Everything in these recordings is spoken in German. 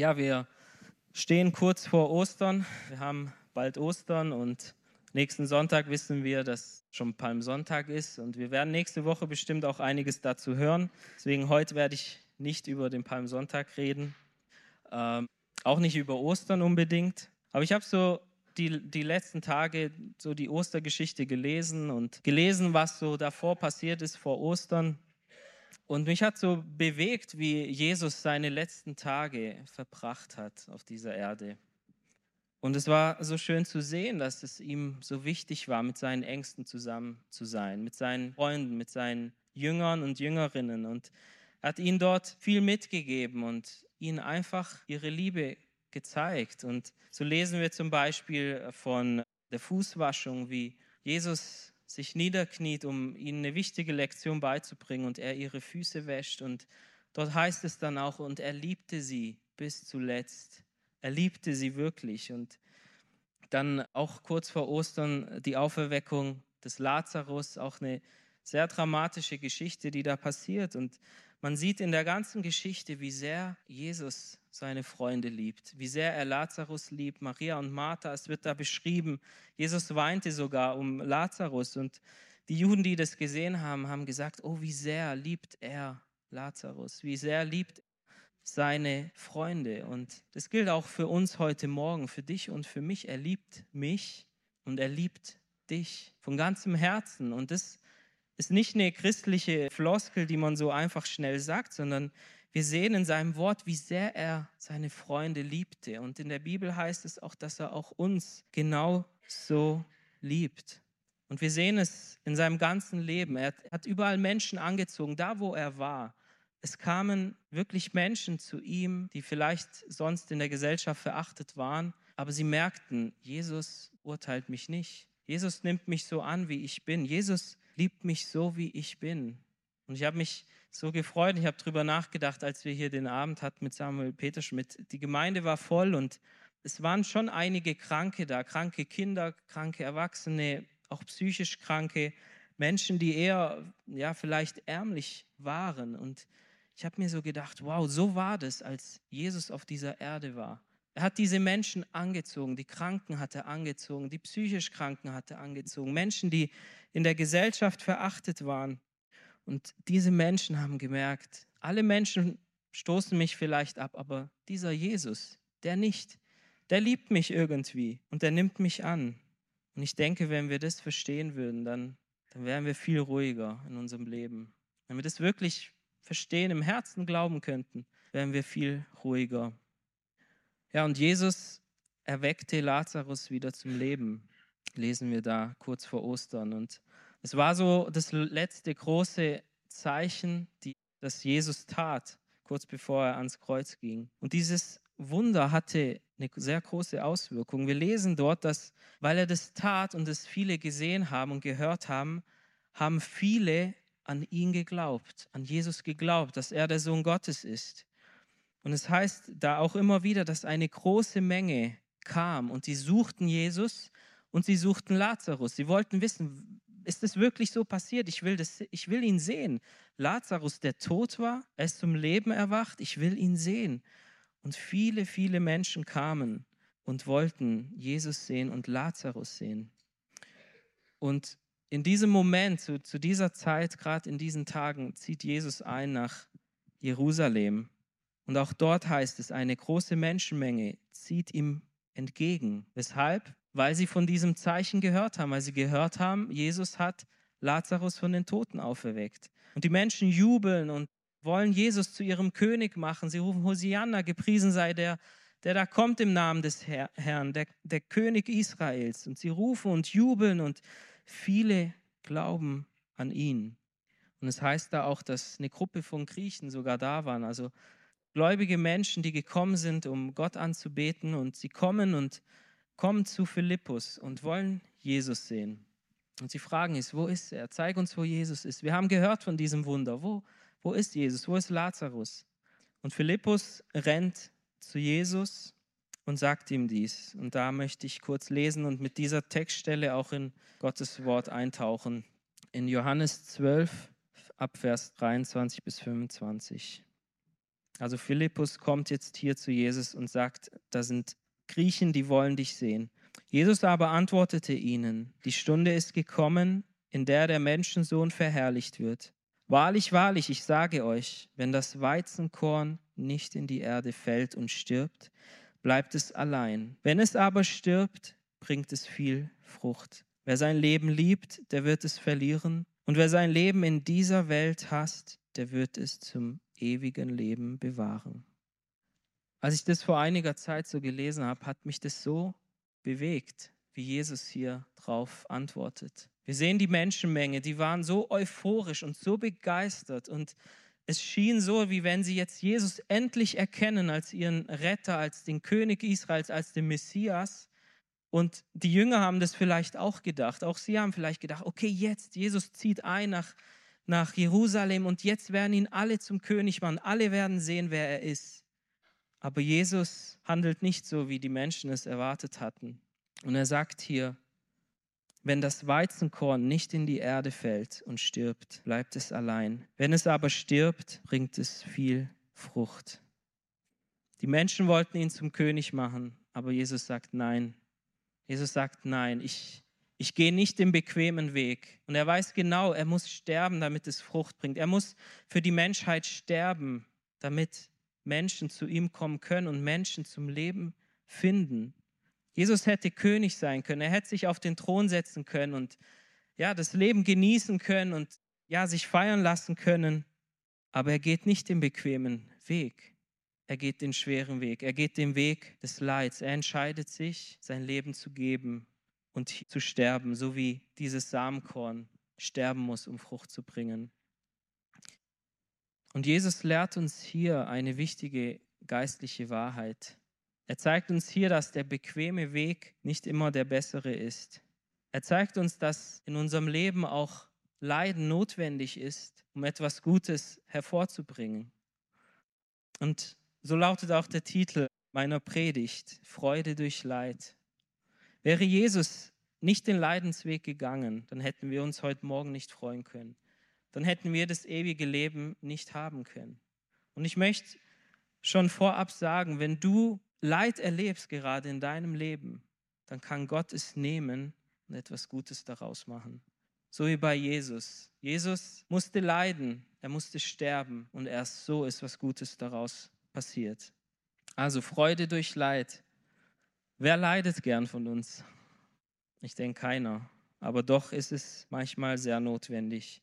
Ja, wir stehen kurz vor Ostern. Wir haben bald Ostern und nächsten Sonntag wissen wir, dass schon Palmsonntag ist und wir werden nächste Woche bestimmt auch einiges dazu hören. Deswegen heute werde ich nicht über den Palmsonntag reden, ähm, auch nicht über Ostern unbedingt. Aber ich habe so die, die letzten Tage so die Ostergeschichte gelesen und gelesen, was so davor passiert ist vor Ostern. Und mich hat so bewegt, wie Jesus seine letzten Tage verbracht hat auf dieser Erde. Und es war so schön zu sehen, dass es ihm so wichtig war, mit seinen Ängsten zusammen zu sein, mit seinen Freunden, mit seinen Jüngern und Jüngerinnen. Und er hat ihnen dort viel mitgegeben und ihnen einfach ihre Liebe gezeigt. Und so lesen wir zum Beispiel von der Fußwaschung, wie Jesus sich niederkniet, um ihnen eine wichtige Lektion beizubringen und er ihre Füße wäscht. Und dort heißt es dann auch, und er liebte sie bis zuletzt. Er liebte sie wirklich. Und dann auch kurz vor Ostern die Auferweckung des Lazarus, auch eine sehr dramatische Geschichte, die da passiert. Und man sieht in der ganzen Geschichte, wie sehr Jesus seine Freunde liebt, wie sehr er Lazarus liebt, Maria und Martha. Es wird da beschrieben, Jesus weinte sogar um Lazarus. Und die Juden, die das gesehen haben, haben gesagt, oh, wie sehr liebt er Lazarus, wie sehr liebt seine Freunde. Und das gilt auch für uns heute Morgen, für dich und für mich. Er liebt mich und er liebt dich von ganzem Herzen. Und das ist nicht eine christliche Floskel, die man so einfach schnell sagt, sondern wir sehen in seinem Wort, wie sehr er seine Freunde liebte. Und in der Bibel heißt es auch, dass er auch uns genau so liebt. Und wir sehen es in seinem ganzen Leben. Er hat überall Menschen angezogen, da wo er war. Es kamen wirklich Menschen zu ihm, die vielleicht sonst in der Gesellschaft verachtet waren, aber sie merkten, Jesus urteilt mich nicht. Jesus nimmt mich so an, wie ich bin. Jesus liebt mich so, wie ich bin. Und ich habe mich so gefreut, ich habe darüber nachgedacht, als wir hier den Abend hatten mit Samuel Peterschmidt. Die Gemeinde war voll und es waren schon einige Kranke da, kranke Kinder, kranke Erwachsene, auch psychisch kranke Menschen, die eher, ja, vielleicht ärmlich waren. Und ich habe mir so gedacht, wow, so war das, als Jesus auf dieser Erde war. Er hat diese Menschen angezogen, die Kranken hat er angezogen, die psychisch Kranken hat er angezogen, Menschen, die in der Gesellschaft verachtet waren. Und diese Menschen haben gemerkt, alle Menschen stoßen mich vielleicht ab, aber dieser Jesus, der nicht, der liebt mich irgendwie und der nimmt mich an. Und ich denke, wenn wir das verstehen würden, dann, dann wären wir viel ruhiger in unserem Leben. Wenn wir das wirklich verstehen, im Herzen glauben könnten, wären wir viel ruhiger. Ja, und Jesus erweckte Lazarus wieder zum Leben, lesen wir da kurz vor Ostern. Und es war so das letzte große Zeichen, die, das Jesus tat, kurz bevor er ans Kreuz ging. Und dieses Wunder hatte eine sehr große Auswirkung. Wir lesen dort, dass, weil er das tat und es viele gesehen haben und gehört haben, haben viele an ihn geglaubt, an Jesus geglaubt, dass er der Sohn Gottes ist. Und es heißt da auch immer wieder, dass eine große Menge kam und sie suchten Jesus und sie suchten Lazarus. Sie wollten wissen, ist es wirklich so passiert? Ich will, das, ich will ihn sehen. Lazarus, der tot war, er ist zum Leben erwacht, ich will ihn sehen. Und viele, viele Menschen kamen und wollten Jesus sehen und Lazarus sehen. Und in diesem Moment, zu, zu dieser Zeit, gerade in diesen Tagen, zieht Jesus ein nach Jerusalem. Und auch dort heißt es, eine große Menschenmenge zieht ihm entgegen. Weshalb? Weil sie von diesem Zeichen gehört haben, weil sie gehört haben, Jesus hat Lazarus von den Toten auferweckt. Und die Menschen jubeln und wollen Jesus zu ihrem König machen. Sie rufen Hosianna, gepriesen sei der, der da kommt im Namen des Herrn, der, der König Israels. Und sie rufen und jubeln und Viele glauben an ihn. Und es heißt da auch, dass eine Gruppe von Griechen sogar da waren, also gläubige Menschen, die gekommen sind, um Gott anzubeten. Und sie kommen und kommen zu Philippus und wollen Jesus sehen. Und sie fragen es, wo ist er? Zeig uns, wo Jesus ist. Wir haben gehört von diesem Wunder. Wo, wo ist Jesus? Wo ist Lazarus? Und Philippus rennt zu Jesus und sagt ihm dies. Und da möchte ich kurz lesen und mit dieser Textstelle auch in Gottes Wort eintauchen. In Johannes 12 ab Vers 23 bis 25. Also Philippus kommt jetzt hier zu Jesus und sagt, da sind Griechen, die wollen dich sehen. Jesus aber antwortete ihnen, die Stunde ist gekommen, in der der Menschensohn verherrlicht wird. Wahrlich, wahrlich, ich sage euch, wenn das Weizenkorn nicht in die Erde fällt und stirbt, bleibt es allein. Wenn es aber stirbt, bringt es viel Frucht. Wer sein Leben liebt, der wird es verlieren. Und wer sein Leben in dieser Welt hasst, der wird es zum ewigen Leben bewahren. Als ich das vor einiger Zeit so gelesen habe, hat mich das so bewegt, wie Jesus hier drauf antwortet. Wir sehen die Menschenmenge, die waren so euphorisch und so begeistert und es schien so, wie wenn sie jetzt Jesus endlich erkennen als ihren Retter, als den König Israels, als den Messias. Und die Jünger haben das vielleicht auch gedacht. Auch sie haben vielleicht gedacht, okay, jetzt, Jesus zieht ein nach nach Jerusalem und jetzt werden ihn alle zum König machen. Alle werden sehen, wer er ist. Aber Jesus handelt nicht so, wie die Menschen es erwartet hatten. Und er sagt hier, wenn das Weizenkorn nicht in die Erde fällt und stirbt, bleibt es allein. Wenn es aber stirbt, bringt es viel Frucht. Die Menschen wollten ihn zum König machen, aber Jesus sagt nein. Jesus sagt nein, ich, ich gehe nicht den bequemen Weg. Und er weiß genau, er muss sterben, damit es Frucht bringt. Er muss für die Menschheit sterben, damit Menschen zu ihm kommen können und Menschen zum Leben finden. Jesus hätte König sein können. Er hätte sich auf den Thron setzen können und ja, das Leben genießen können und ja, sich feiern lassen können. Aber er geht nicht den bequemen Weg. Er geht den schweren Weg. Er geht den Weg des Leids. Er entscheidet sich, sein Leben zu geben und zu sterben, so wie dieses Samenkorn sterben muss, um Frucht zu bringen. Und Jesus lehrt uns hier eine wichtige geistliche Wahrheit. Er zeigt uns hier, dass der bequeme Weg nicht immer der bessere ist. Er zeigt uns, dass in unserem Leben auch Leiden notwendig ist, um etwas Gutes hervorzubringen. Und so lautet auch der Titel meiner Predigt, Freude durch Leid. Wäre Jesus nicht den Leidensweg gegangen, dann hätten wir uns heute Morgen nicht freuen können. Dann hätten wir das ewige Leben nicht haben können. Und ich möchte schon vorab sagen, wenn du Leid erlebst gerade in deinem Leben, dann kann Gott es nehmen und etwas Gutes daraus machen. So wie bei Jesus. Jesus musste leiden, er musste sterben und erst so ist was Gutes daraus passiert. Also Freude durch Leid. Wer leidet gern von uns? Ich denke keiner. Aber doch ist es manchmal sehr notwendig.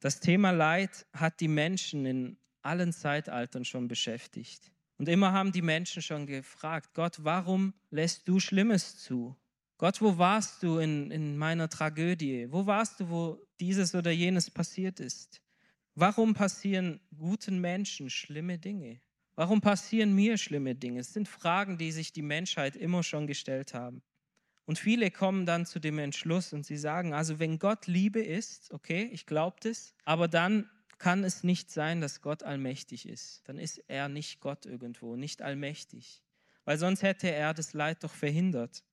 Das Thema Leid hat die Menschen in allen Zeitaltern schon beschäftigt. Und immer haben die Menschen schon gefragt, Gott, warum lässt du Schlimmes zu? Gott, wo warst du in, in meiner Tragödie? Wo warst du, wo dieses oder jenes passiert ist? Warum passieren guten Menschen schlimme Dinge? Warum passieren mir schlimme Dinge? Es sind Fragen, die sich die Menschheit immer schon gestellt haben. Und viele kommen dann zu dem Entschluss und sie sagen, also wenn Gott Liebe ist, okay, ich glaube das, aber dann kann es nicht sein, dass Gott allmächtig ist. Dann ist er nicht Gott irgendwo, nicht allmächtig. Weil sonst hätte er das Leid doch verhindert.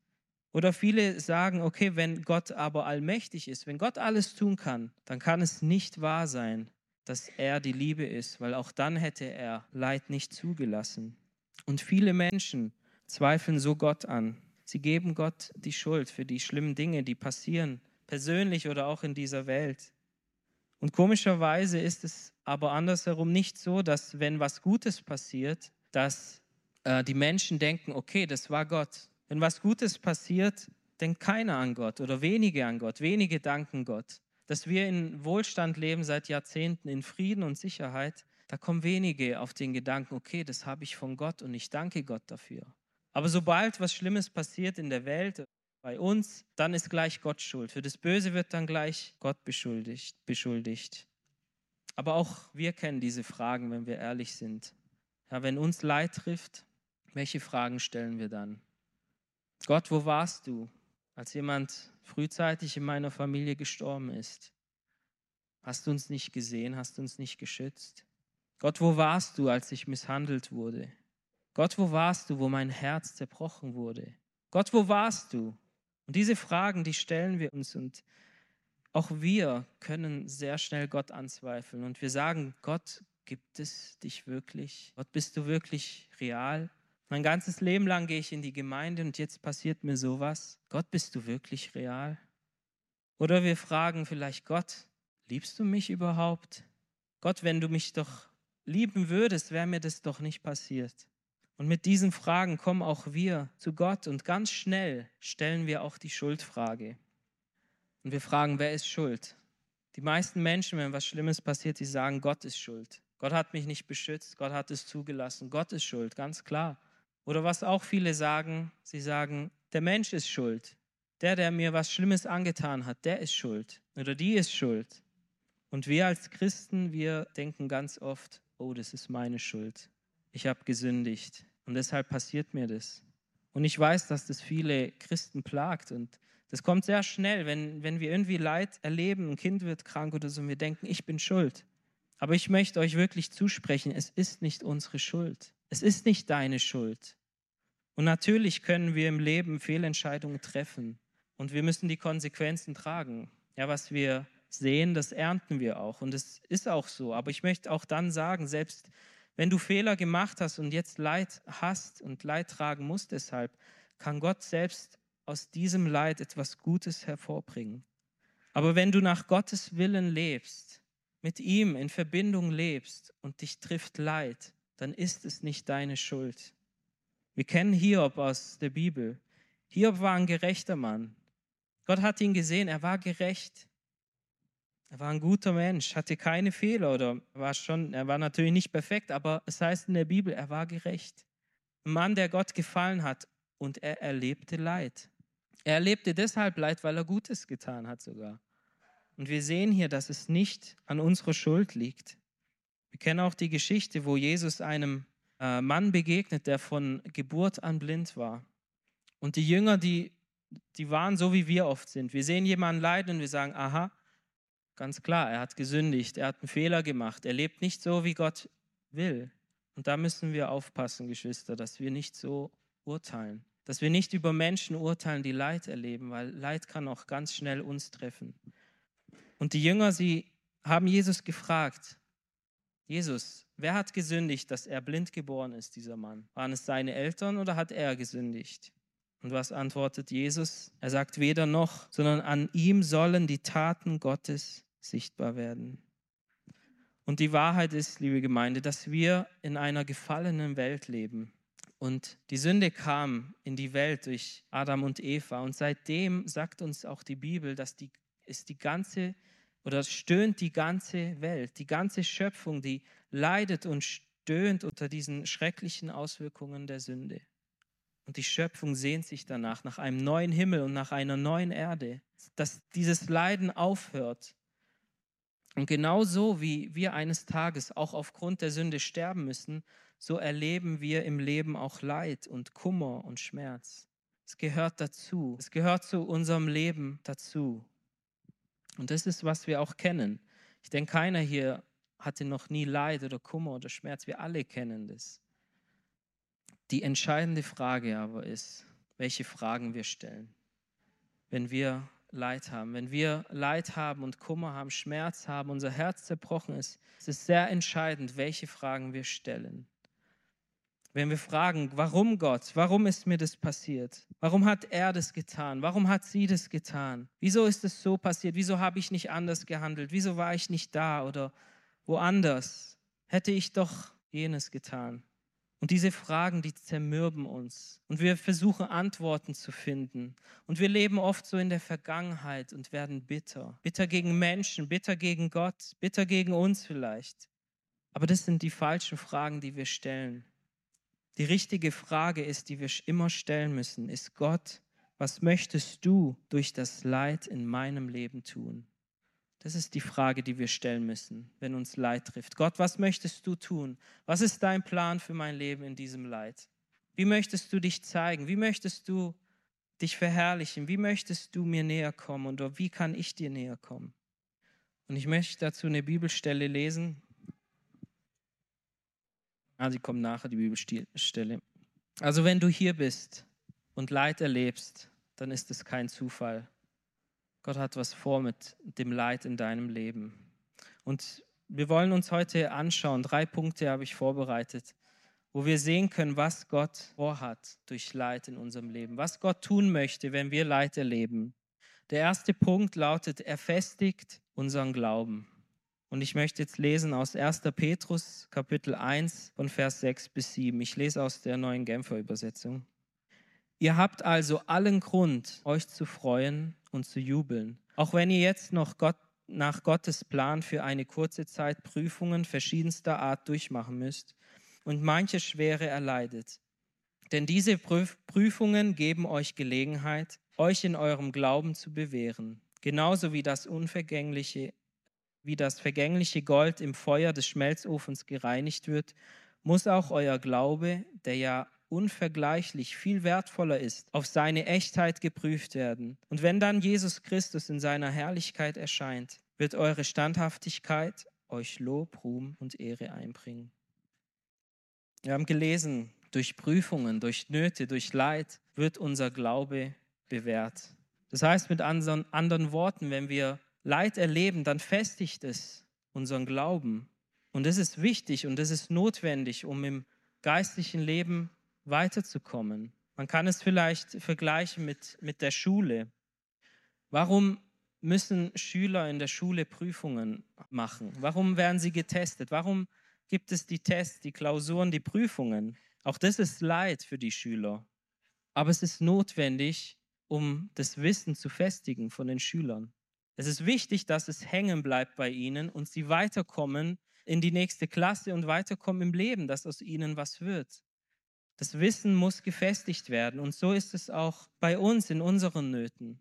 Oder viele sagen, okay, wenn Gott aber allmächtig ist, wenn Gott alles tun kann, dann kann es nicht wahr sein, dass er die Liebe ist, weil auch dann hätte er Leid nicht zugelassen. Und viele Menschen zweifeln so Gott an. Sie geben Gott die Schuld für die schlimmen Dinge, die passieren, persönlich oder auch in dieser Welt. Und komischerweise ist es aber andersherum nicht so, dass wenn was Gutes passiert, dass äh, die Menschen denken, okay, das war Gott. Wenn was Gutes passiert, denkt keiner an Gott oder wenige an Gott, wenige danken Gott dass wir in Wohlstand leben seit Jahrzehnten, in Frieden und Sicherheit, da kommen wenige auf den Gedanken, okay, das habe ich von Gott und ich danke Gott dafür. Aber sobald was Schlimmes passiert in der Welt, bei uns, dann ist gleich Gott schuld. Für das Böse wird dann gleich Gott beschuldigt. beschuldigt. Aber auch wir kennen diese Fragen, wenn wir ehrlich sind. Ja, wenn uns Leid trifft, welche Fragen stellen wir dann? Gott, wo warst du? Als jemand frühzeitig in meiner Familie gestorben ist. Hast du uns nicht gesehen, hast du uns nicht geschützt? Gott, wo warst du, als ich misshandelt wurde? Gott, wo warst du, wo mein Herz zerbrochen wurde? Gott, wo warst du? Und diese Fragen, die stellen wir uns und auch wir können sehr schnell Gott anzweifeln und wir sagen, Gott, gibt es dich wirklich? Gott, bist du wirklich real? Mein ganzes Leben lang gehe ich in die Gemeinde und jetzt passiert mir sowas. Gott, bist du wirklich real? Oder wir fragen vielleicht Gott, liebst du mich überhaupt? Gott, wenn du mich doch lieben würdest, wäre mir das doch nicht passiert. Und mit diesen Fragen kommen auch wir zu Gott und ganz schnell stellen wir auch die Schuldfrage. Und wir fragen, wer ist schuld? Die meisten Menschen, wenn was Schlimmes passiert, die sagen, Gott ist schuld. Gott hat mich nicht beschützt, Gott hat es zugelassen, Gott ist schuld, ganz klar. Oder was auch viele sagen, sie sagen, der Mensch ist schuld. Der, der mir was Schlimmes angetan hat, der ist schuld. Oder die ist schuld. Und wir als Christen, wir denken ganz oft, oh, das ist meine Schuld. Ich habe gesündigt und deshalb passiert mir das. Und ich weiß, dass das viele Christen plagt und das kommt sehr schnell, wenn, wenn wir irgendwie Leid erleben, ein Kind wird krank oder so, und wir denken, ich bin schuld. Aber ich möchte euch wirklich zusprechen, es ist nicht unsere Schuld. Es ist nicht deine Schuld. Und natürlich können wir im Leben Fehlentscheidungen treffen und wir müssen die Konsequenzen tragen. Ja, was wir sehen, das ernten wir auch und es ist auch so. Aber ich möchte auch dann sagen, selbst wenn du Fehler gemacht hast und jetzt Leid hast und Leid tragen musst deshalb, kann Gott selbst aus diesem Leid etwas Gutes hervorbringen. Aber wenn du nach Gottes Willen lebst, mit ihm in Verbindung lebst und dich trifft Leid, dann ist es nicht deine Schuld. Wir kennen Hiob aus der Bibel. Hiob war ein gerechter Mann. Gott hat ihn gesehen, er war gerecht. Er war ein guter Mensch, hatte keine Fehler oder war schon, er war natürlich nicht perfekt, aber es heißt in der Bibel, er war gerecht. Ein Mann, der Gott gefallen hat und er erlebte Leid. Er erlebte deshalb Leid, weil er Gutes getan hat sogar. Und wir sehen hier, dass es nicht an unserer Schuld liegt. Wir kennen auch die Geschichte, wo Jesus einem äh, Mann begegnet, der von Geburt an blind war. Und die Jünger, die, die waren so, wie wir oft sind. Wir sehen jemanden leiden und wir sagen, aha, Ganz klar, er hat gesündigt, er hat einen Fehler gemacht, er lebt nicht so, wie Gott will. Und da müssen wir aufpassen, Geschwister, dass wir nicht so urteilen, dass wir nicht über Menschen urteilen, die Leid erleben, weil Leid kann auch ganz schnell uns treffen. Und die Jünger, sie haben Jesus gefragt, Jesus, wer hat gesündigt, dass er blind geboren ist, dieser Mann? Waren es seine Eltern oder hat er gesündigt? Und was antwortet Jesus? Er sagt weder noch, sondern an ihm sollen die Taten Gottes sichtbar werden. Und die Wahrheit ist, liebe Gemeinde, dass wir in einer gefallenen Welt leben. Und die Sünde kam in die Welt durch Adam und Eva. Und seitdem sagt uns auch die Bibel, dass die, ist die ganze oder stöhnt die ganze Welt, die ganze Schöpfung, die leidet und stöhnt unter diesen schrecklichen Auswirkungen der Sünde. Und die Schöpfung sehnt sich danach, nach einem neuen Himmel und nach einer neuen Erde, dass dieses Leiden aufhört und genauso wie wir eines Tages auch aufgrund der Sünde sterben müssen, so erleben wir im Leben auch Leid und Kummer und Schmerz. Es gehört dazu. Es gehört zu unserem Leben dazu. Und das ist, was wir auch kennen. Ich denke, keiner hier hatte noch nie Leid oder Kummer oder Schmerz. Wir alle kennen das. Die entscheidende Frage aber ist, welche Fragen wir stellen. Wenn wir Leid haben, wenn wir Leid haben und Kummer haben, Schmerz haben, unser Herz zerbrochen ist, es ist sehr entscheidend, welche Fragen wir stellen. Wenn wir fragen, warum Gott, warum ist mir das passiert? Warum hat er das getan? Warum hat sie das getan? Wieso ist es so passiert? Wieso habe ich nicht anders gehandelt? Wieso war ich nicht da oder woanders? Hätte ich doch jenes getan? Und diese Fragen, die zermürben uns. Und wir versuchen Antworten zu finden. Und wir leben oft so in der Vergangenheit und werden bitter. Bitter gegen Menschen, bitter gegen Gott, bitter gegen uns vielleicht. Aber das sind die falschen Fragen, die wir stellen. Die richtige Frage ist, die wir immer stellen müssen, ist Gott, was möchtest du durch das Leid in meinem Leben tun? Das ist die Frage, die wir stellen müssen, wenn uns Leid trifft. Gott, was möchtest du tun? Was ist dein Plan für mein Leben in diesem Leid? Wie möchtest du dich zeigen? Wie möchtest du dich verherrlichen? Wie möchtest du mir näher kommen? Oder wie kann ich dir näher kommen? Und ich möchte dazu eine Bibelstelle lesen. Ah, sie kommt nachher, die Bibelstelle. Also wenn du hier bist und Leid erlebst, dann ist es kein Zufall Gott hat was vor mit dem Leid in deinem Leben. Und wir wollen uns heute anschauen, drei Punkte habe ich vorbereitet, wo wir sehen können, was Gott vorhat durch Leid in unserem Leben, was Gott tun möchte, wenn wir Leid erleben. Der erste Punkt lautet, er festigt unseren Glauben. Und ich möchte jetzt lesen aus 1. Petrus Kapitel 1 von Vers 6 bis 7. Ich lese aus der neuen Genfer Übersetzung. Ihr habt also allen Grund, euch zu freuen und zu jubeln, auch wenn ihr jetzt noch Gott nach Gottes Plan für eine kurze Zeit Prüfungen verschiedenster Art durchmachen müsst und manche Schwere erleidet. Denn diese Prüfungen geben euch Gelegenheit, euch in eurem Glauben zu bewähren, genauso wie das unvergängliche, wie das vergängliche Gold im Feuer des Schmelzofens gereinigt wird, muss auch euer Glaube, der ja unvergleichlich viel wertvoller ist, auf seine Echtheit geprüft werden. Und wenn dann Jesus Christus in seiner Herrlichkeit erscheint, wird eure Standhaftigkeit euch Lob, Ruhm und Ehre einbringen. Wir haben gelesen, durch Prüfungen, durch Nöte, durch Leid wird unser Glaube bewährt. Das heißt mit anderen Worten, wenn wir Leid erleben, dann festigt es unseren Glauben. Und das ist wichtig und das ist notwendig, um im geistlichen Leben weiterzukommen. Man kann es vielleicht vergleichen mit, mit der Schule. Warum müssen Schüler in der Schule Prüfungen machen? Warum werden sie getestet? Warum gibt es die Tests, die Klausuren, die Prüfungen? Auch das ist Leid für die Schüler. Aber es ist notwendig, um das Wissen zu festigen von den Schülern. Es ist wichtig, dass es hängen bleibt bei ihnen und sie weiterkommen in die nächste Klasse und weiterkommen im Leben, dass aus ihnen was wird. Das Wissen muss gefestigt werden. Und so ist es auch bei uns in unseren Nöten.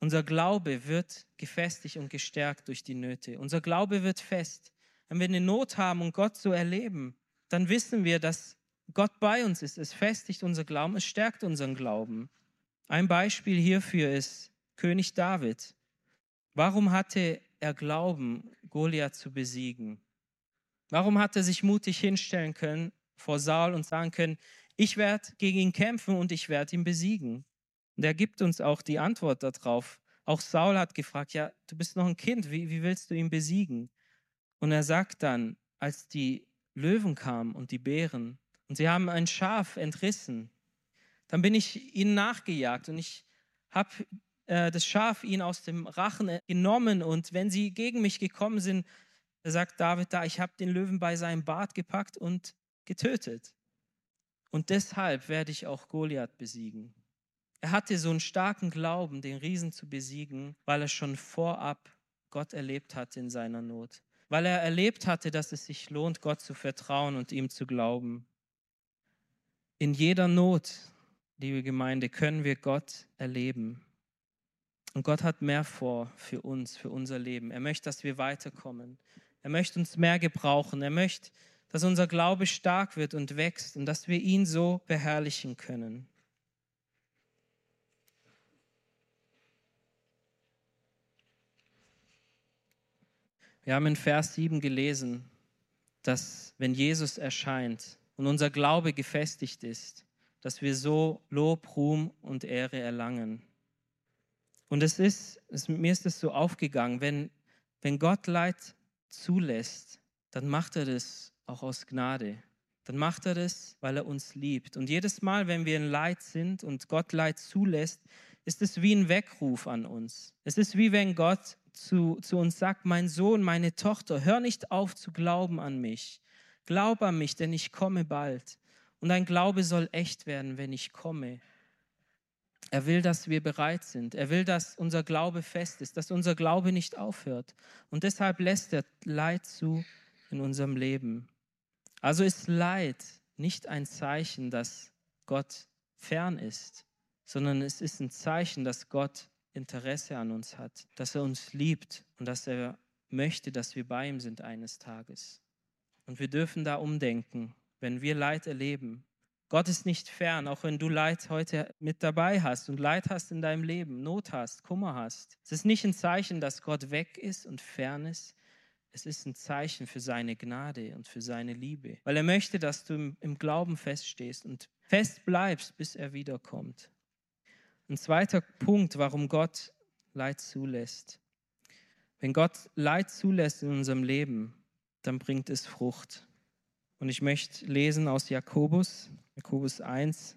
Unser Glaube wird gefestigt und gestärkt durch die Nöte. Unser Glaube wird fest. Wenn wir eine Not haben und Gott so erleben, dann wissen wir, dass Gott bei uns ist. Es festigt unser Glauben, es stärkt unseren Glauben. Ein Beispiel hierfür ist König David. Warum hatte er Glauben, Goliath zu besiegen? Warum hat er sich mutig hinstellen können vor Saul und sagen können, ich werde gegen ihn kämpfen und ich werde ihn besiegen. Und er gibt uns auch die Antwort darauf. Auch Saul hat gefragt, ja, du bist noch ein Kind, wie, wie willst du ihn besiegen? Und er sagt dann, als die Löwen kamen und die Bären und sie haben ein Schaf entrissen, dann bin ich ihnen nachgejagt und ich habe äh, das Schaf ihnen aus dem Rachen genommen und wenn sie gegen mich gekommen sind, sagt David da, ich habe den Löwen bei seinem Bart gepackt und getötet. Und deshalb werde ich auch Goliath besiegen. Er hatte so einen starken Glauben, den Riesen zu besiegen, weil er schon vorab Gott erlebt hatte in seiner Not. Weil er erlebt hatte, dass es sich lohnt, Gott zu vertrauen und ihm zu glauben. In jeder Not, liebe Gemeinde, können wir Gott erleben. Und Gott hat mehr vor für uns, für unser Leben. Er möchte, dass wir weiterkommen. Er möchte uns mehr gebrauchen. Er möchte, dass unser Glaube stark wird und wächst und dass wir ihn so beherrlichen können. Wir haben in Vers 7 gelesen, dass wenn Jesus erscheint und unser Glaube gefestigt ist, dass wir so Lob, Ruhm und Ehre erlangen. Und es ist, es, mir ist es so aufgegangen, wenn, wenn Gott Leid zulässt, dann macht er das auch aus Gnade. Dann macht er das, weil er uns liebt. Und jedes Mal, wenn wir in Leid sind und Gott Leid zulässt, ist es wie ein Weckruf an uns. Es ist wie wenn Gott zu, zu uns sagt, mein Sohn, meine Tochter, hör nicht auf zu glauben an mich. Glaub an mich, denn ich komme bald. Und dein Glaube soll echt werden, wenn ich komme. Er will, dass wir bereit sind. Er will, dass unser Glaube fest ist, dass unser Glaube nicht aufhört. Und deshalb lässt er Leid zu in unserem Leben. Also ist Leid nicht ein Zeichen, dass Gott fern ist, sondern es ist ein Zeichen, dass Gott Interesse an uns hat, dass er uns liebt und dass er möchte, dass wir bei ihm sind eines Tages. Und wir dürfen da umdenken, wenn wir Leid erleben. Gott ist nicht fern, auch wenn du Leid heute mit dabei hast und Leid hast in deinem Leben, Not hast, Kummer hast. Es ist nicht ein Zeichen, dass Gott weg ist und fern ist, es ist ein Zeichen für seine Gnade und für seine Liebe, weil er möchte, dass du im, Glauben feststehst und fest bleibst, bis er wiederkommt. Ein zweiter Punkt, warum Gott Leid zulässt. Wenn Gott Leid zulässt in unserem Leben, dann bringt es Frucht. Und ich möchte lesen aus Jakobus, Jakobus 1,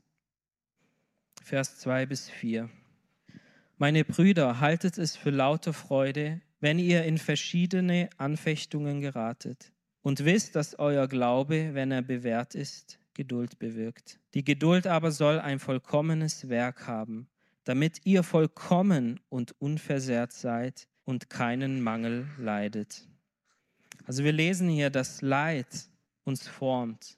Vers 2 bis 4. Meine Brüder, haltet es für lauter Freude, wenn ihr in verschiedene Anfechtungen geratet und wisst, dass euer Glaube, wenn er bewährt ist, Geduld bewirkt. Die Geduld aber soll ein vollkommenes Werk haben, damit ihr vollkommen und unversehrt seid und keinen Mangel leidet. Also wir lesen hier, dass Leid uns formt.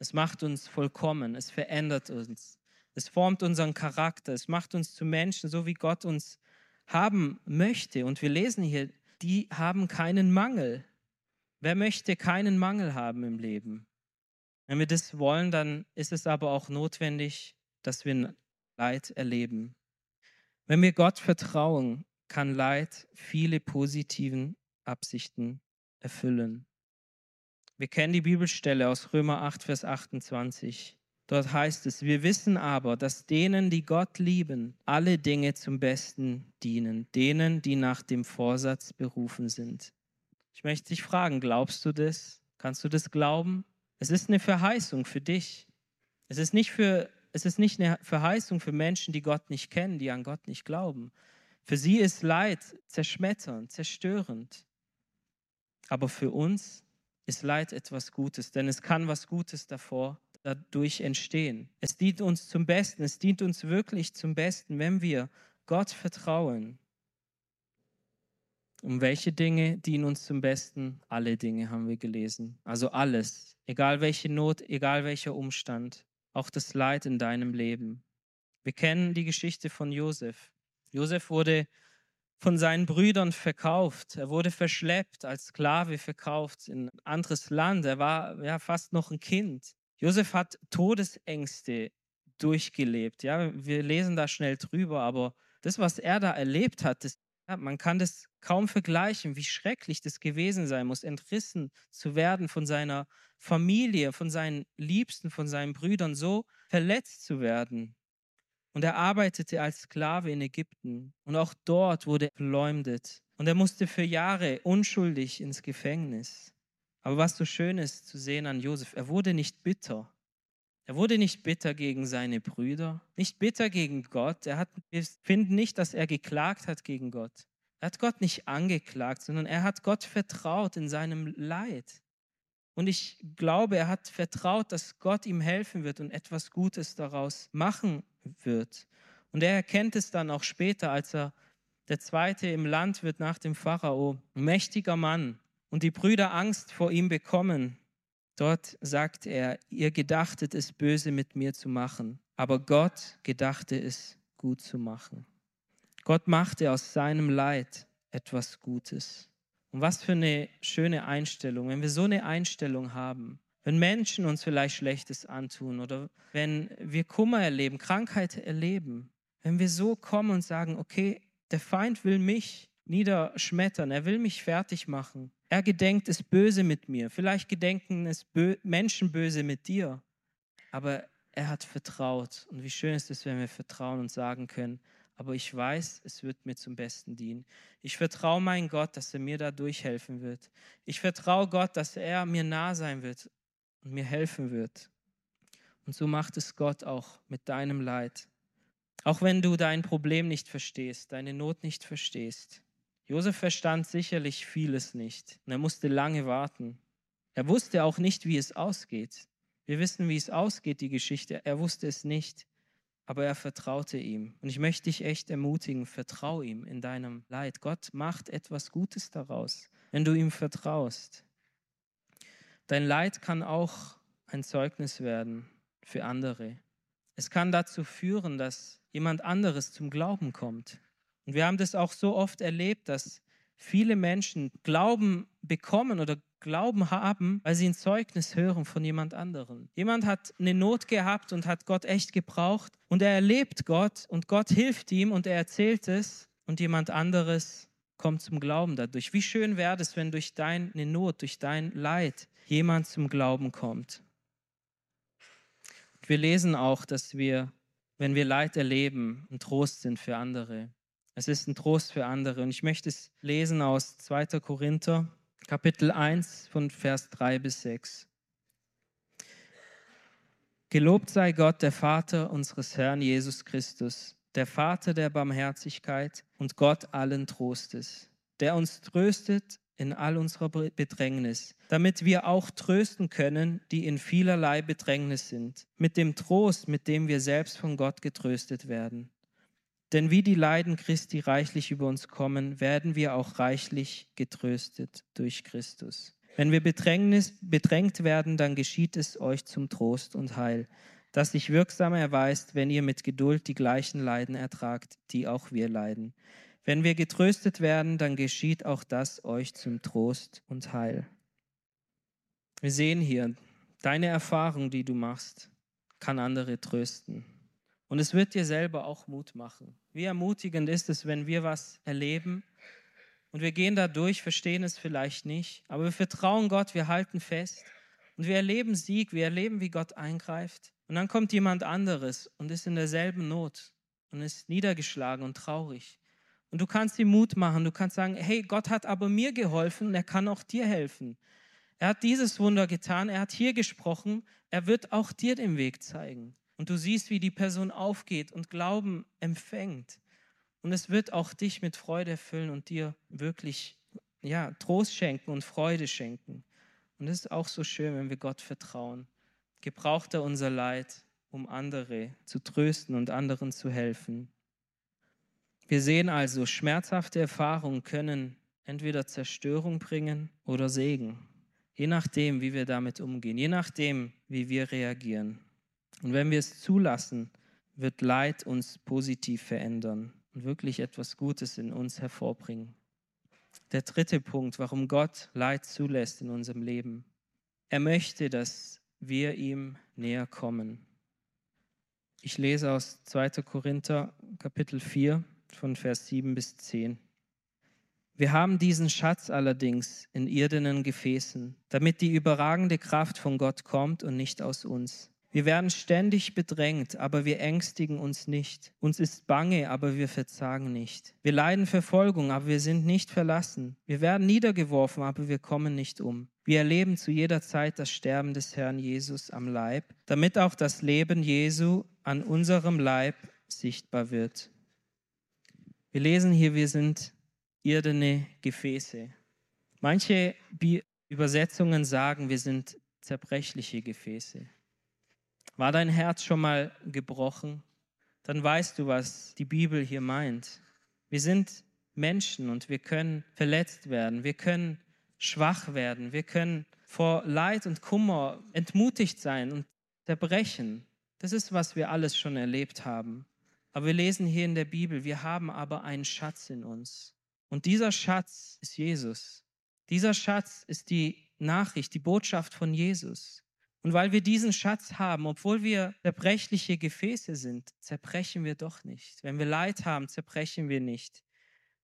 Es macht uns vollkommen, es verändert uns. Es formt unseren Charakter, es macht uns zu Menschen, so wie Gott uns haben möchte. Und wir lesen hier, die haben keinen Mangel. Wer möchte keinen Mangel haben im Leben? Wenn wir das wollen, dann ist es aber auch notwendig, dass wir Leid erleben. Wenn wir Gott vertrauen, kann Leid viele positiven Absichten erfüllen. Wir kennen die Bibelstelle aus Römer 8, Vers 28. Dort heißt es, wir wissen aber, dass denen, die Gott lieben, alle Dinge zum Besten dienen, denen, die nach dem Vorsatz berufen sind. Ich möchte dich fragen, glaubst du das? Kannst du das glauben? Es ist eine Verheißung für dich. Es ist nicht, für, es ist nicht eine Verheißung für Menschen, die Gott nicht kennen, die an Gott nicht glauben. Für sie ist Leid zerschmetternd, zerstörend. Aber für uns ist Leid etwas Gutes, denn es kann was Gutes davor dadurch entstehen. Es dient uns zum Besten, es dient uns wirklich zum Besten, wenn wir Gott vertrauen. Um welche Dinge dienen uns zum Besten? Alle Dinge haben wir gelesen. Also alles, egal welche Not, egal welcher Umstand, auch das Leid in deinem Leben. Wir kennen die Geschichte von Josef. Josef wurde von seinen Brüdern verkauft. Er wurde verschleppt, als Sklave verkauft in ein anderes Land. Er war ja fast noch ein Kind. Josef hat Todesängste durchgelebt. Ja, wir lesen da schnell drüber, aber das, was er da erlebt hat, das, ja, man kann das kaum vergleichen, wie schrecklich das gewesen sein muss, entrissen zu werden von seiner Familie, von seinen Liebsten, von seinen Brüdern, so verletzt zu werden. Und er arbeitete als Sklave in Ägypten und auch dort wurde er verleumdet. Und er musste für Jahre unschuldig ins Gefängnis. Aber was so schön ist zu sehen an Josef, er wurde nicht bitter. Er wurde nicht bitter gegen seine Brüder, nicht bitter gegen Gott. Er hat, wir finden nicht, dass er geklagt hat gegen Gott. Er hat Gott nicht angeklagt, sondern er hat Gott vertraut in seinem Leid. Und ich glaube, er hat vertraut, dass Gott ihm helfen wird und etwas Gutes daraus machen wird. Und er erkennt es dann auch später, als er der Zweite im Land wird nach dem Pharao, mächtiger Mann, und die Brüder Angst vor ihm bekommen. Dort sagt er, ihr gedachtet es böse mit mir zu machen, aber Gott gedachte es gut zu machen. Gott machte aus seinem Leid etwas Gutes. Und was für eine schöne Einstellung, wenn wir so eine Einstellung haben, wenn Menschen uns vielleicht Schlechtes antun oder wenn wir Kummer erleben, Krankheit erleben, wenn wir so kommen und sagen, okay, der Feind will mich niederschmettern, er will mich fertig machen, er gedenkt es böse mit mir. Vielleicht gedenken es bö Menschen böse mit dir. Aber er hat vertraut. Und wie schön ist es, wenn wir vertrauen und sagen können, aber ich weiß, es wird mir zum Besten dienen. Ich vertraue meinen Gott, dass er mir da durchhelfen wird. Ich vertraue Gott, dass er mir nah sein wird und mir helfen wird. Und so macht es Gott auch mit deinem Leid. Auch wenn du dein Problem nicht verstehst, deine Not nicht verstehst. Josef verstand sicherlich vieles nicht und er musste lange warten. Er wusste auch nicht, wie es ausgeht. Wir wissen, wie es ausgeht, die Geschichte. Er wusste es nicht, aber er vertraute ihm. Und ich möchte dich echt ermutigen, vertrau ihm in deinem Leid. Gott macht etwas Gutes daraus, wenn du ihm vertraust. Dein Leid kann auch ein Zeugnis werden für andere. Es kann dazu führen, dass jemand anderes zum Glauben kommt. Und wir haben das auch so oft erlebt, dass viele Menschen Glauben bekommen oder Glauben haben, weil sie ein Zeugnis hören von jemand anderem. Jemand hat eine Not gehabt und hat Gott echt gebraucht und er erlebt Gott und Gott hilft ihm und er erzählt es und jemand anderes kommt zum Glauben dadurch. Wie schön wäre es, wenn durch deine Not, durch dein Leid jemand zum Glauben kommt. Wir lesen auch, dass wir, wenn wir Leid erleben, ein Trost sind für andere. Es ist ein Trost für andere. Und ich möchte es lesen aus 2. Korinther, Kapitel 1 von Vers 3 bis 6. Gelobt sei Gott, der Vater unseres Herrn Jesus Christus, der Vater der Barmherzigkeit und Gott allen Trostes, der uns tröstet in all unserer Bedrängnis, damit wir auch trösten können, die in vielerlei Bedrängnis sind, mit dem Trost, mit dem wir selbst von Gott getröstet werden. Denn wie die Leiden Christi reichlich über uns kommen, werden wir auch reichlich getröstet durch Christus. Wenn wir bedrängt werden, dann geschieht es euch zum Trost und Heil, das sich wirksam erweist, wenn ihr mit Geduld die gleichen Leiden ertragt, die auch wir leiden. Wenn wir getröstet werden, dann geschieht auch das euch zum Trost und Heil. Wir sehen hier, deine Erfahrung, die du machst, kann andere trösten. Und es wird dir selber auch Mut machen. Wie ermutigend ist es, wenn wir was erleben, und wir gehen da durch, verstehen es vielleicht nicht, aber wir vertrauen Gott, wir halten fest und wir erleben Sieg, wir erleben, wie Gott eingreift. Und dann kommt jemand anderes und ist in derselben Not und ist niedergeschlagen und traurig. Und du kannst ihm Mut machen, du kannst sagen, hey, Gott hat aber mir geholfen und er kann auch dir helfen. Er hat dieses Wunder getan, er hat hier gesprochen, er wird auch dir den Weg zeigen. Und du siehst, wie die Person aufgeht und Glauben empfängt. Und es wird auch dich mit Freude erfüllen und dir wirklich ja, Trost schenken und Freude schenken. Und es ist auch so schön, wenn wir Gott vertrauen. Gebraucht er unser Leid, um andere zu trösten und anderen zu helfen. Wir sehen also, schmerzhafte Erfahrungen können entweder Zerstörung bringen oder Segen, je nachdem, wie wir damit umgehen, je nachdem, wie wir reagieren. Und wenn wir es zulassen, wird Leid uns positiv verändern und wirklich etwas Gutes in uns hervorbringen. Der dritte Punkt, warum Gott Leid zulässt in unserem Leben. Er möchte, dass wir ihm näher kommen. Ich lese aus 2. Korinther Kapitel 4 von Vers 7 bis 10. Wir haben diesen Schatz allerdings in irdenen Gefäßen, damit die überragende Kraft von Gott kommt und nicht aus uns. Wir werden ständig bedrängt, aber wir ängstigen uns nicht. Uns ist bange, aber wir verzagen nicht. Wir leiden Verfolgung, aber wir sind nicht verlassen. Wir werden niedergeworfen, aber wir kommen nicht um. Wir erleben zu jeder Zeit das Sterben des Herrn Jesus am Leib, damit auch das Leben Jesu an unserem Leib sichtbar wird. Wir lesen hier, wir sind irdene Gefäße. Manche Übersetzungen sagen, wir sind zerbrechliche Gefäße. War dein Herz schon mal gebrochen? Dann weißt du, was die Bibel hier meint. Wir sind Menschen und wir können verletzt werden, wir können schwach werden, wir können vor Leid und Kummer entmutigt sein und zerbrechen. Das ist, was wir alles schon erlebt haben. Aber wir lesen hier in der Bibel, wir haben aber einen Schatz in uns. Und dieser Schatz ist Jesus. Dieser Schatz ist die Nachricht, die Botschaft von Jesus. Und weil wir diesen Schatz haben, obwohl wir zerbrechliche Gefäße sind, zerbrechen wir doch nicht. Wenn wir Leid haben, zerbrechen wir nicht.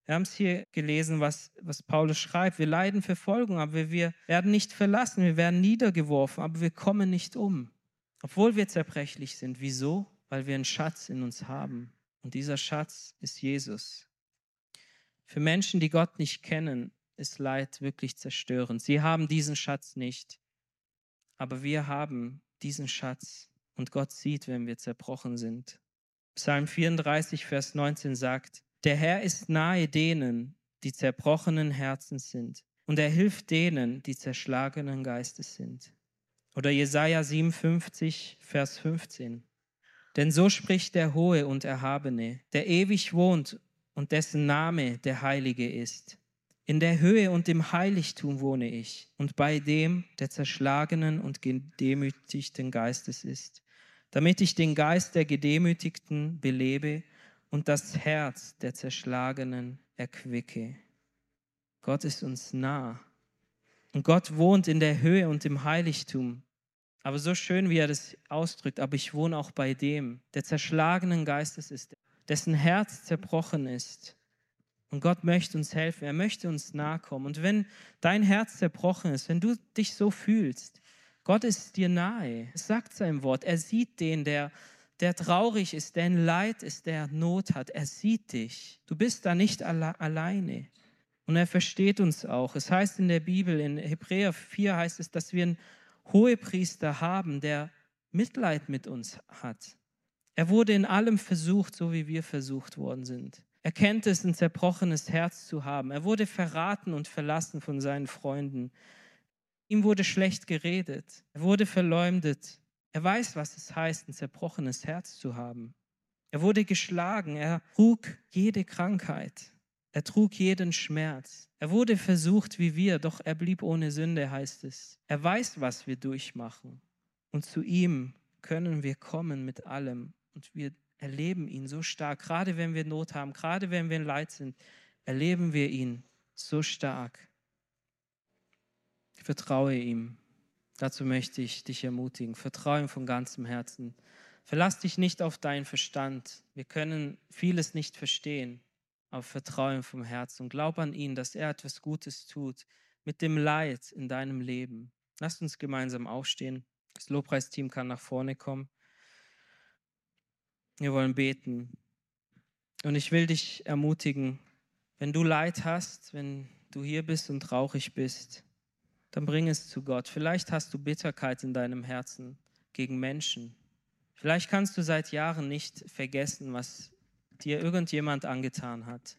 Wir haben es hier gelesen, was, was Paulus schreibt. Wir leiden Verfolgung, aber wir werden nicht verlassen. Wir werden niedergeworfen, aber wir kommen nicht um. Obwohl wir zerbrechlich sind. Wieso? Weil wir einen Schatz in uns haben. Und dieser Schatz ist Jesus. Für Menschen, die Gott nicht kennen, ist Leid wirklich zerstörend. Sie haben diesen Schatz nicht. Aber wir haben diesen Schatz und Gott sieht, wenn wir zerbrochen sind. Psalm 34, Vers 19 sagt, der Herr ist nahe denen, die zerbrochenen Herzen sind, und er hilft denen, die zerschlagenen Geistes sind. Oder Jesaja 57, Vers 15. Denn so spricht der Hohe und Erhabene, der ewig wohnt und dessen Name der Heilige ist. In der Höhe und im Heiligtum wohne ich und bei dem, der zerschlagenen und gedemütigten Geistes ist, damit ich den Geist der Gedemütigten belebe und das Herz der Zerschlagenen erquicke. Gott ist uns nah und Gott wohnt in der Höhe und im Heiligtum. Aber so schön, wie er das ausdrückt, aber ich wohne auch bei dem, der zerschlagenen Geistes ist, dessen Herz zerbrochen ist und Gott möchte uns helfen, er möchte uns nahe kommen. Und wenn dein Herz zerbrochen ist, wenn du dich so fühlst, Gott ist dir nahe. Es sagt sein Wort. Er sieht den, der der traurig ist, der in Leid ist, der Not hat. Er sieht dich. Du bist da nicht alle alleine. Und er versteht uns auch. Es heißt in der Bibel, in Hebräer 4 heißt es, dass wir einen Hohepriester haben, der Mitleid mit uns hat. Er wurde in allem versucht, so wie wir versucht worden sind. Er kennt es, ein zerbrochenes Herz zu haben. Er wurde verraten und verlassen von seinen Freunden. Ihm wurde schlecht geredet. Er wurde verleumdet. Er weiß, was es heißt, ein zerbrochenes Herz zu haben. Er wurde geschlagen. Er trug jede Krankheit. Er trug jeden Schmerz. Er wurde versucht wie wir, doch er blieb ohne Sünde, heißt es. Er weiß, was wir durchmachen. Und zu ihm können wir kommen mit allem. Und wir erleben ihn so stark. Gerade wenn wir Not haben, gerade wenn wir in Leid sind, erleben wir ihn so stark. Vertraue ihm. Dazu möchte ich dich ermutigen. Vertraue ihm von ganzem Herzen. Verlass dich nicht auf deinen Verstand. Wir können vieles nicht verstehen, aber vertraue ihm vom Herzen glaub an ihn, dass er etwas Gutes tut mit dem Leid in deinem Leben. Lasst uns gemeinsam aufstehen. Das Lobpreisteam kann nach vorne kommen. Wir wollen beten. Und ich will dich ermutigen, wenn du Leid hast, wenn du hier bist und traurig bist, dann bring es zu Gott. Vielleicht hast du Bitterkeit in deinem Herzen gegen Menschen. Vielleicht kannst du seit Jahren nicht vergessen, was dir irgendjemand angetan hat.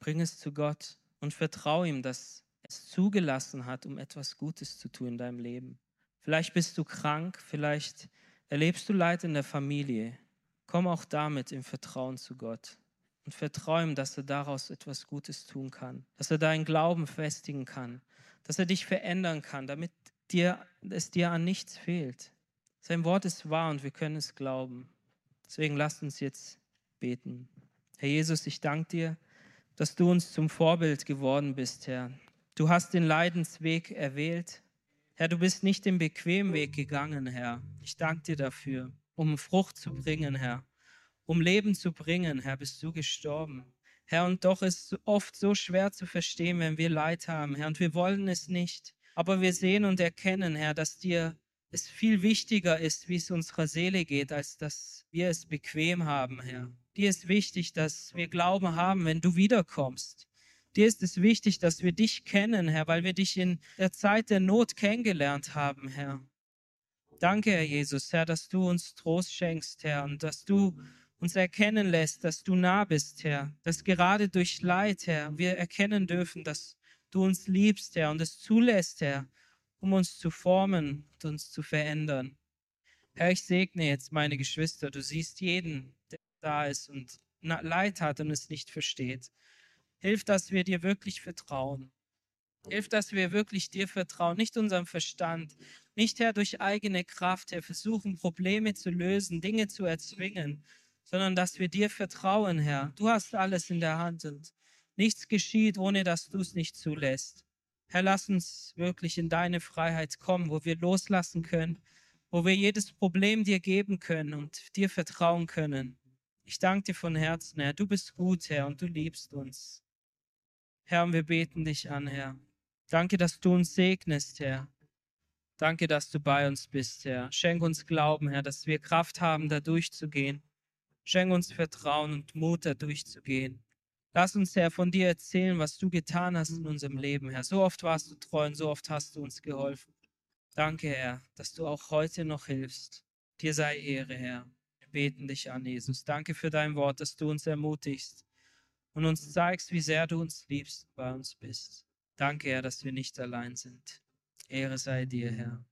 Bring es zu Gott und vertraue ihm, dass es zugelassen hat, um etwas Gutes zu tun in deinem Leben. Vielleicht bist du krank, vielleicht erlebst du Leid in der Familie. Komm auch damit im Vertrauen zu Gott und vertraue ihm, dass er daraus etwas Gutes tun kann, dass er deinen Glauben festigen kann, dass er dich verändern kann, damit dir, es dir an nichts fehlt. Sein Wort ist wahr und wir können es glauben. Deswegen lasst uns jetzt beten. Herr Jesus, ich danke dir, dass du uns zum Vorbild geworden bist, Herr. Du hast den Leidensweg erwählt. Herr, du bist nicht den bequemen Weg gegangen, Herr. Ich danke dir dafür um Frucht zu bringen, Herr. Um Leben zu bringen, Herr, bist du gestorben. Herr, und doch ist es oft so schwer zu verstehen, wenn wir Leid haben, Herr, und wir wollen es nicht. Aber wir sehen und erkennen, Herr, dass dir es viel wichtiger ist, wie es unserer Seele geht, als dass wir es bequem haben, Herr. Dir ist wichtig, dass wir Glauben haben, wenn du wiederkommst. Dir ist es wichtig, dass wir dich kennen, Herr, weil wir dich in der Zeit der Not kennengelernt haben, Herr. Danke, Herr Jesus, Herr, dass du uns Trost schenkst, Herr, und dass du uns erkennen lässt, dass du nah bist, Herr, dass gerade durch Leid, Herr, wir erkennen dürfen, dass du uns liebst, Herr, und es zulässt, Herr, um uns zu formen und uns zu verändern. Herr, ich segne jetzt meine Geschwister. Du siehst jeden, der da ist und Leid hat und es nicht versteht. Hilf, dass wir dir wirklich vertrauen. Hilf, dass wir wirklich dir vertrauen, nicht unserem Verstand, nicht, Herr, durch eigene Kraft, Herr, versuchen, Probleme zu lösen, Dinge zu erzwingen, sondern dass wir dir vertrauen, Herr. Du hast alles in der Hand und nichts geschieht, ohne dass du es nicht zulässt. Herr, lass uns wirklich in deine Freiheit kommen, wo wir loslassen können, wo wir jedes Problem dir geben können und dir vertrauen können. Ich danke dir von Herzen, Herr. Du bist gut, Herr, und du liebst uns. Herr, und wir beten dich an, Herr. Danke, dass du uns segnest, Herr. Danke, dass du bei uns bist, Herr. Schenk uns Glauben, Herr, dass wir Kraft haben, da durchzugehen. Schenk uns Vertrauen und Mut, da durchzugehen. Lass uns, Herr, von dir erzählen, was du getan hast in unserem Leben, Herr. So oft warst du treu und so oft hast du uns geholfen. Danke, Herr, dass du auch heute noch hilfst. Dir sei Ehre, Herr. Wir beten dich an, Jesus. Danke für dein Wort, dass du uns ermutigst und uns zeigst, wie sehr du uns liebst und bei uns bist. Danke, Herr, dass wir nicht allein sind. Ehre sei dir, Herr.